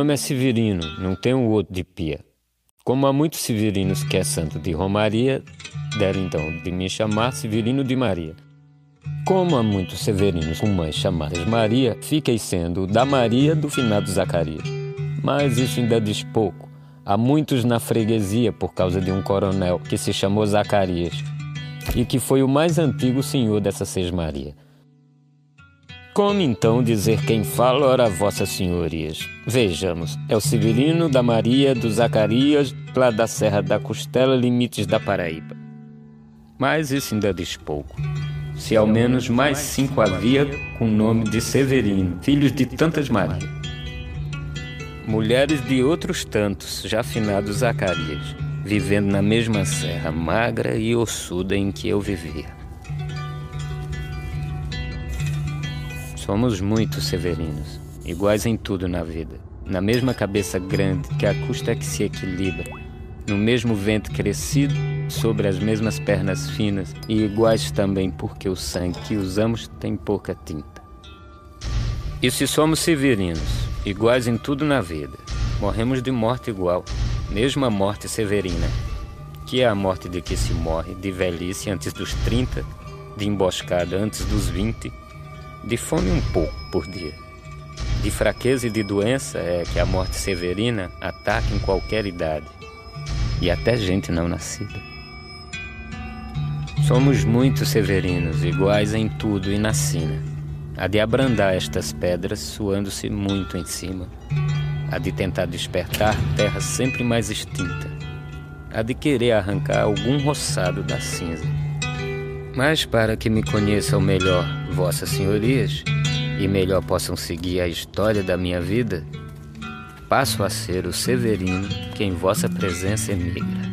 nome é Severino, não tenho outro de pia. Como há muitos severinos que é santo de Romaria, deram então de me chamar Severino de Maria. Como há muitos severinos com mães chamadas Maria, fiquei sendo da Maria do finado Zacarias. Mas isso ainda diz pouco. Há muitos na freguesia por causa de um coronel que se chamou Zacarias e que foi o mais antigo senhor dessa Maria. Como então dizer quem fala, ora vossas senhorias? Vejamos, é o Severino da Maria do Zacarias, lá da Serra da Costela, limites da Paraíba. Mas isso ainda diz pouco. Se ao menos mais cinco havia com o nome de Severino, filhos de tantas Marias. Mulheres de outros tantos, já finados Zacarias, vivendo na mesma serra magra e ossuda em que eu vivia. Somos muitos severinos, iguais em tudo na vida, na mesma cabeça grande que a custa que se equilibra, no mesmo vento crescido, sobre as mesmas pernas finas. E iguais também porque o sangue que usamos tem pouca tinta. E se somos severinos, iguais em tudo na vida, morremos de morte igual, mesmo a morte severina, que é a morte de que se morre de velhice antes dos 30, de emboscada antes dos 20 de fome um pouco por dia. De fraqueza e de doença é que a morte severina ataca em qualquer idade, e até gente não nascida. Somos muito severinos, iguais em tudo e na sina. A de abrandar estas pedras suando-se muito em cima. A de tentar despertar terra sempre mais extinta. A de querer arrancar algum roçado da cinza. Mas para que me conheçam melhor, vossas senhorias, e melhor possam seguir a história da minha vida, passo a ser o Severino que em vossa presença emigra.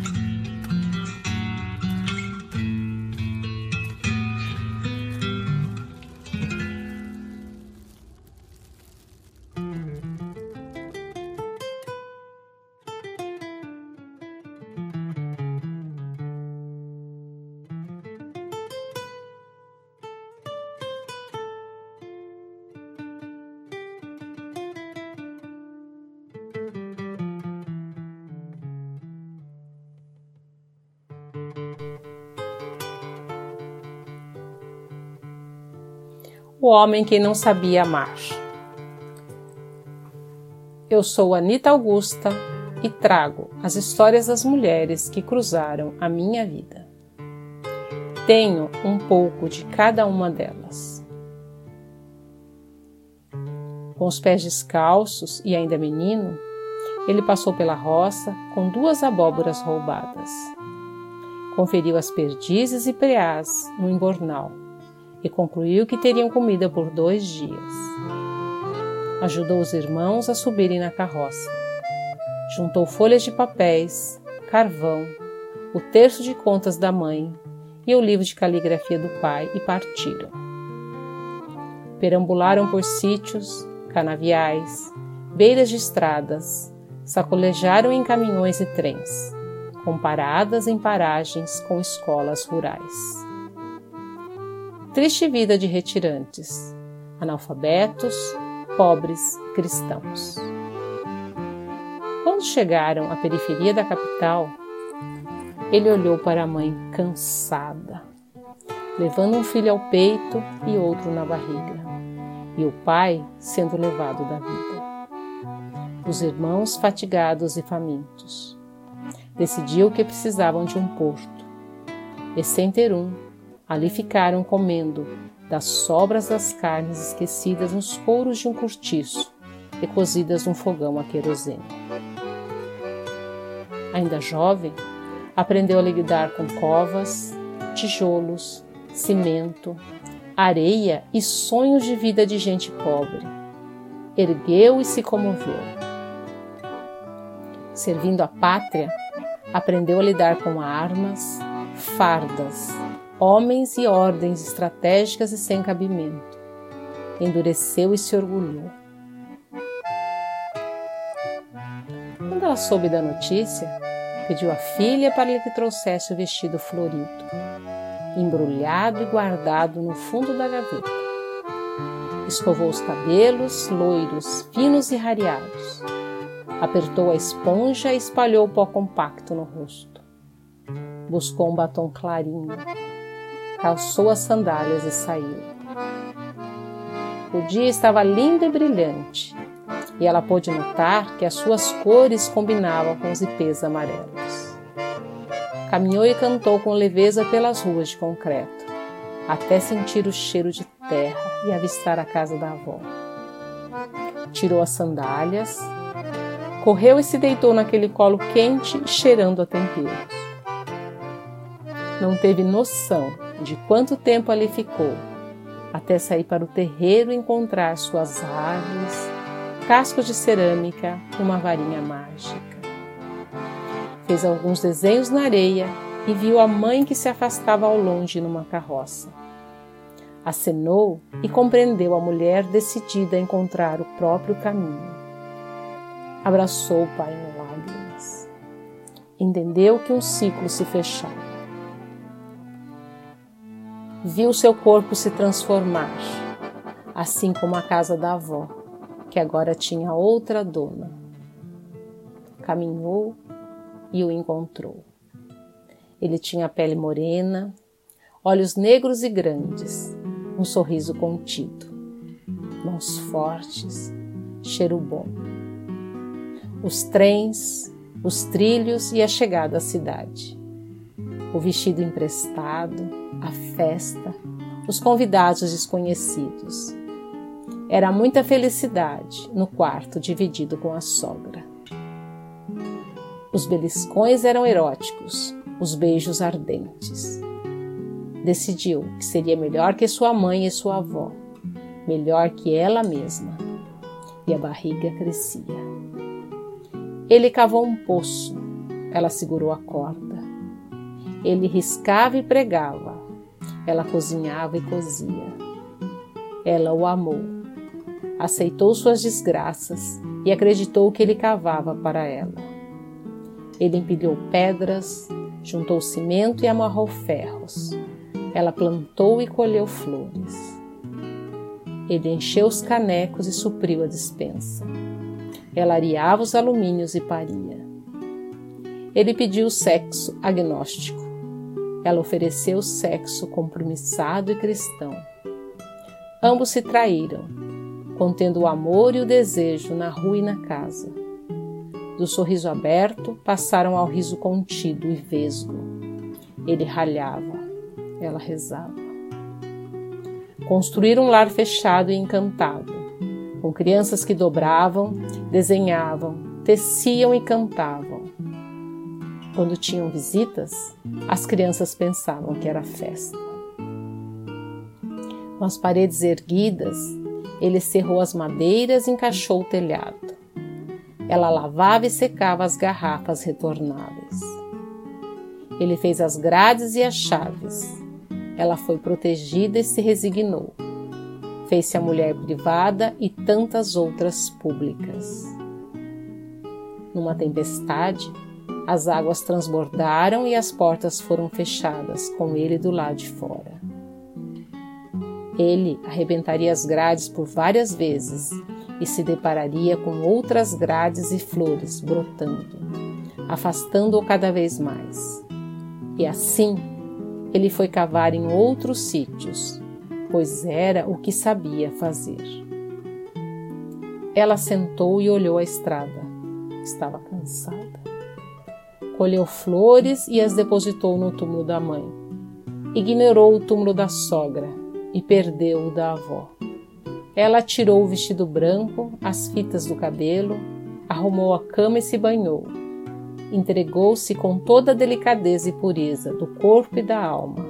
O homem que não sabia amar. Eu sou Anita Augusta e trago as histórias das mulheres que cruzaram a minha vida. Tenho um pouco de cada uma delas. Com os pés descalços e ainda menino, ele passou pela roça com duas abóboras roubadas. Conferiu as perdizes e preás no embornal e concluiu que teriam comida por dois dias. Ajudou os irmãos a subirem na carroça. Juntou folhas de papéis, carvão, o terço de contas da mãe e o livro de caligrafia do pai e partiram. Perambularam por sítios, canaviais, beiras de estradas, sacolejaram em caminhões e trens, com paradas em paragens com escolas rurais triste vida de retirantes, analfabetos, pobres cristãos. Quando chegaram à periferia da capital, ele olhou para a mãe cansada, levando um filho ao peito e outro na barriga, e o pai sendo levado da vida. Os irmãos fatigados e famintos. Decidiu que precisavam de um porto, e sem ter um, Ali ficaram comendo das sobras das carnes esquecidas nos couros de um cortiço e cozidas num fogão a querosene. Ainda jovem, aprendeu a lidar com covas, tijolos, cimento, areia e sonhos de vida de gente pobre. Ergueu e se comoveu. Servindo a pátria, aprendeu a lidar com armas, fardas, homens e ordens estratégicas e sem cabimento. Endureceu e se orgulhou. Quando ela soube da notícia, pediu à filha para lhe que trouxesse o vestido florido, embrulhado e guardado no fundo da gaveta. escovou os cabelos, loiros, finos e rareados. Apertou a esponja e espalhou o pó compacto no rosto. Buscou um batom clarinho, calçou as sandálias e saiu. O dia estava lindo e brilhante, e ela pôde notar que as suas cores combinavam com os ipês amarelos. Caminhou e cantou com leveza pelas ruas de concreto, até sentir o cheiro de terra e avistar a casa da avó. Tirou as sandálias, correu e se deitou naquele colo quente, cheirando a temperos. Não teve noção de quanto tempo ali ficou, até sair para o terreiro encontrar suas árvores, cascos de cerâmica e uma varinha mágica. Fez alguns desenhos na areia e viu a mãe que se afastava ao longe numa carroça. Acenou e compreendeu a mulher decidida a encontrar o próprio caminho. Abraçou o pai em lágrimas. Entendeu que um ciclo se fechava. Viu seu corpo se transformar, assim como a casa da avó, que agora tinha outra dona. Caminhou e o encontrou. Ele tinha pele morena, olhos negros e grandes, um sorriso contido, mãos fortes, cheiro bom. Os trens, os trilhos e a chegada à cidade. O vestido emprestado, a festa, os convidados desconhecidos. Era muita felicidade no quarto dividido com a sogra. Os beliscões eram eróticos, os beijos ardentes. Decidiu que seria melhor que sua mãe e sua avó, melhor que ela mesma. E a barriga crescia. Ele cavou um poço, ela segurou a corda. Ele riscava e pregava, ela cozinhava e cozia. Ela o amou, aceitou suas desgraças e acreditou que ele cavava para ela. Ele empilhou pedras, juntou cimento e amarrou ferros. Ela plantou e colheu flores. Ele encheu os canecos e supriu a despensa. Ela areava os alumínios e paria. Ele pediu sexo agnóstico. Ela ofereceu sexo compromissado e cristão. Ambos se traíram, contendo o amor e o desejo na rua e na casa do sorriso aberto passaram ao riso contido e vesgo. Ele ralhava, ela rezava. Construíram um lar fechado e encantado, com crianças que dobravam, desenhavam, teciam e cantavam. Quando tinham visitas, as crianças pensavam que era festa. Com as paredes erguidas, ele cerrou as madeiras e encaixou o telhado. Ela lavava e secava as garrafas retornáveis. Ele fez as grades e as chaves. Ela foi protegida e se resignou. Fez-se a mulher privada e tantas outras públicas. Numa tempestade, as águas transbordaram e as portas foram fechadas, com ele do lado de fora. Ele arrebentaria as grades por várias vezes e se depararia com outras grades e flores brotando, afastando-o cada vez mais. E assim ele foi cavar em outros sítios, pois era o que sabia fazer. Ela sentou e olhou a estrada. Estava cansada. Colheu flores e as depositou no túmulo da mãe. Ignorou o túmulo da sogra e perdeu o da avó. Ela tirou o vestido branco, as fitas do cabelo, arrumou a cama e se banhou. Entregou-se com toda a delicadeza e pureza do corpo e da alma.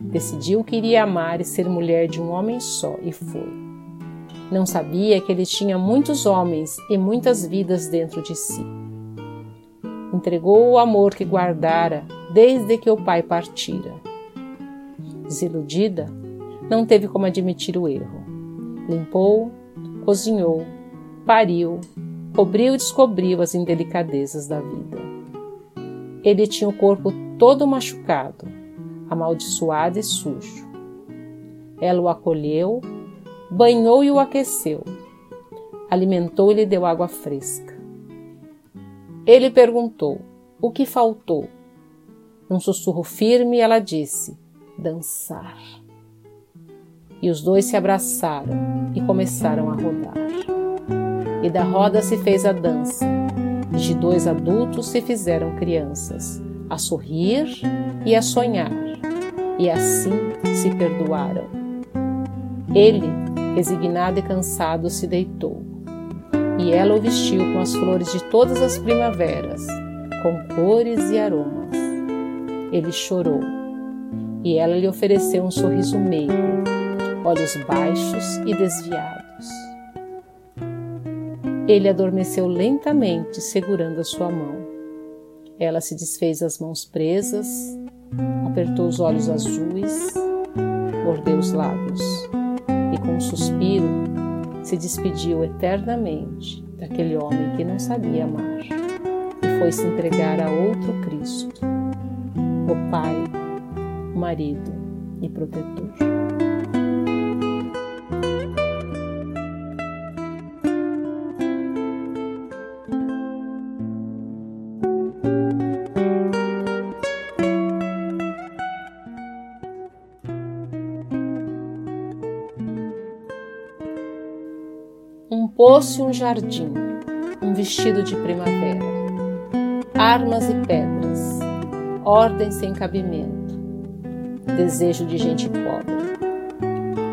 Decidiu que iria amar e ser mulher de um homem só e foi. Não sabia que ele tinha muitos homens e muitas vidas dentro de si. Entregou o amor que guardara desde que o pai partira. Desiludida, não teve como admitir o erro limpou, cozinhou, pariu, cobriu e descobriu as indelicadezas da vida. Ele tinha o corpo todo machucado, amaldiçoado e sujo. Ela o acolheu, banhou e o aqueceu, alimentou e lhe deu água fresca. Ele perguntou: O que faltou? Num sussurro firme, ela disse: Dançar. E os dois se abraçaram e começaram a rodar. E da roda se fez a dança, e de dois adultos se fizeram crianças, a sorrir e a sonhar, e assim se perdoaram. Ele, resignado e cansado, se deitou e ela o vestiu com as flores de todas as primaveras, com cores e aromas. Ele chorou, e ela lhe ofereceu um sorriso meigo, olhos baixos e desviados. Ele adormeceu lentamente, segurando a sua mão. Ela se desfez das mãos presas, apertou os olhos azuis, mordeu os lábios e, com um suspiro, se despediu eternamente daquele homem que não sabia amar e foi se entregar a outro Cristo, o Pai, o marido e protetor. Poço e um jardim, um vestido de primavera, armas e pedras, ordem sem cabimento, desejo de gente pobre,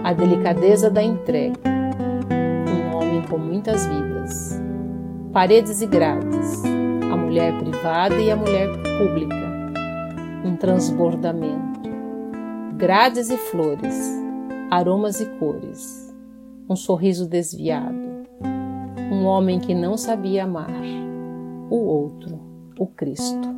a delicadeza da entrega, um homem com muitas vidas, paredes e grades, a mulher privada e a mulher pública, um transbordamento, grades e flores, aromas e cores, um sorriso desviado um homem que não sabia amar, o outro, o Cristo.